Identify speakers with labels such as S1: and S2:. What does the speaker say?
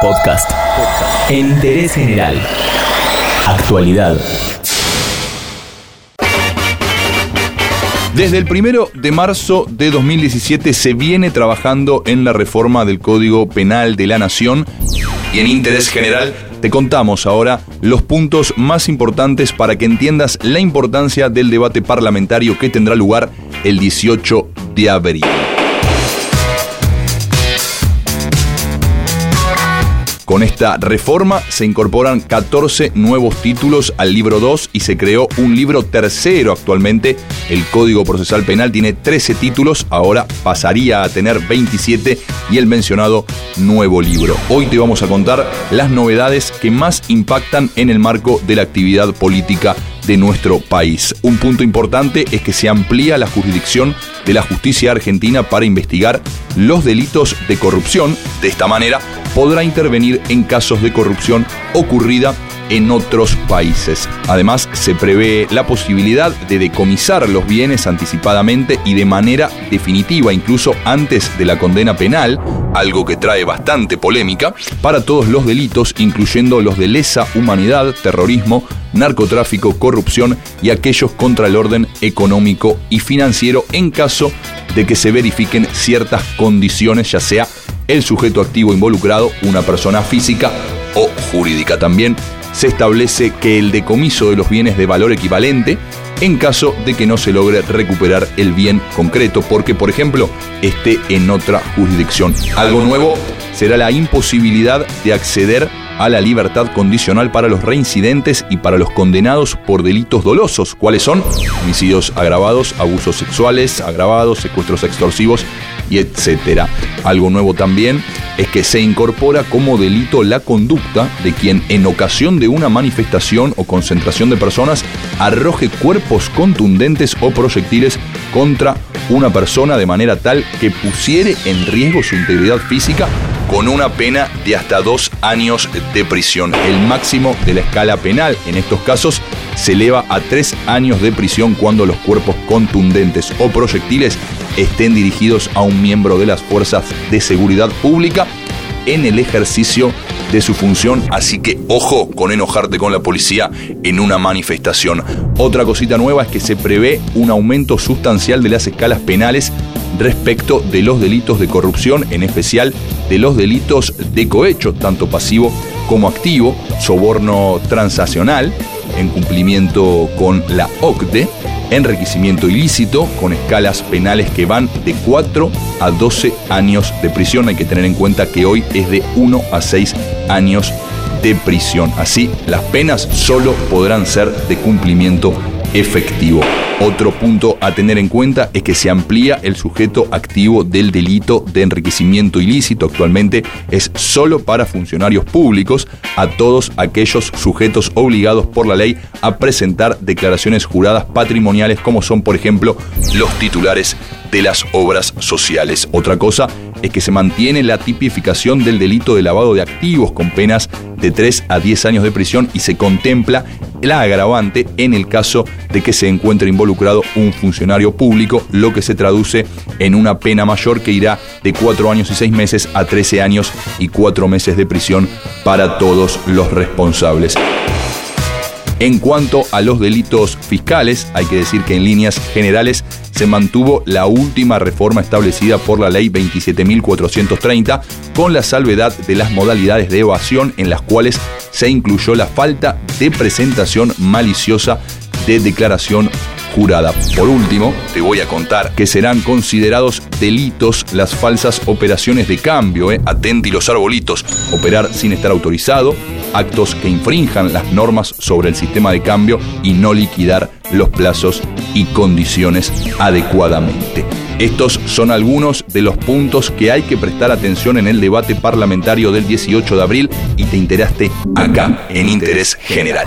S1: Podcast. Interés general. Actualidad.
S2: Desde el primero de marzo de 2017 se viene trabajando en la reforma del Código Penal de la Nación y en interés general te contamos ahora los puntos más importantes para que entiendas la importancia del debate parlamentario que tendrá lugar el 18 de abril. Con esta reforma se incorporan 14 nuevos títulos al libro 2 y se creó un libro tercero actualmente. El Código Procesal Penal tiene 13 títulos, ahora pasaría a tener 27 y el mencionado nuevo libro. Hoy te vamos a contar las novedades que más impactan en el marco de la actividad política de nuestro país. Un punto importante es que se amplía la jurisdicción de la justicia argentina para investigar los delitos de corrupción. De esta manera podrá intervenir en casos de corrupción ocurrida en otros países. Además, se prevé la posibilidad de decomisar los bienes anticipadamente y de manera definitiva, incluso antes de la condena penal, algo que trae bastante polémica, para todos los delitos, incluyendo los de lesa humanidad, terrorismo, narcotráfico, corrupción y aquellos contra el orden económico y financiero en caso de que se verifiquen ciertas condiciones, ya sea el sujeto activo involucrado, una persona física o jurídica. También se establece que el decomiso de los bienes de valor equivalente en caso de que no se logre recuperar el bien concreto, porque por ejemplo esté en otra jurisdicción. Algo nuevo será la imposibilidad de acceder a la libertad condicional para los reincidentes y para los condenados por delitos dolosos, cuáles son homicidios agravados, abusos sexuales agravados, secuestros extorsivos y etcétera. Algo nuevo también es que se incorpora como delito la conducta de quien en ocasión de una manifestación o concentración de personas arroje cuerpos contundentes o proyectiles contra una persona de manera tal que pusiere en riesgo su integridad física con una pena de hasta dos años de prisión. El máximo de la escala penal en estos casos se eleva a tres años de prisión cuando los cuerpos contundentes o proyectiles estén dirigidos a un miembro de las fuerzas de seguridad pública en el ejercicio de su función, así que ojo con enojarte con la policía en una manifestación. Otra cosita nueva es que se prevé un aumento sustancial de las escalas penales respecto de los delitos de corrupción, en especial de los delitos de cohecho, tanto pasivo como activo, soborno transaccional, en cumplimiento con la OCDE, enriquecimiento ilícito con escalas penales que van de 4 a 12 años de prisión. Hay que tener en cuenta que hoy es de 1 a 6 años de prisión. Así, las penas solo podrán ser de cumplimiento efectivo. Otro punto a tener en cuenta es que se amplía el sujeto activo del delito de enriquecimiento ilícito. Actualmente es solo para funcionarios públicos, a todos aquellos sujetos obligados por la ley a presentar declaraciones juradas patrimoniales como son, por ejemplo, los titulares de las obras sociales. Otra cosa es que se mantiene la tipificación del delito de lavado de activos con penas de 3 a 10 años de prisión y se contempla la agravante en el caso de que se encuentre involucrado un funcionario público, lo que se traduce en una pena mayor que irá de 4 años y 6 meses a 13 años y 4 meses de prisión para todos los responsables. En cuanto a los delitos fiscales, hay que decir que en líneas generales se mantuvo la última reforma establecida por la ley 27.430 con la salvedad de las modalidades de evasión en las cuales se incluyó la falta de presentación maliciosa de declaración jurada. Por último, te voy a contar que serán considerados delitos las falsas operaciones de cambio, ¿eh? atenti los arbolitos, operar sin estar autorizado, actos que infrinjan las normas sobre el sistema de cambio y no liquidar los plazos y condiciones adecuadamente. Estos son algunos de los puntos que hay que prestar atención en el debate parlamentario del 18 de abril y te enteraste acá en Interés General.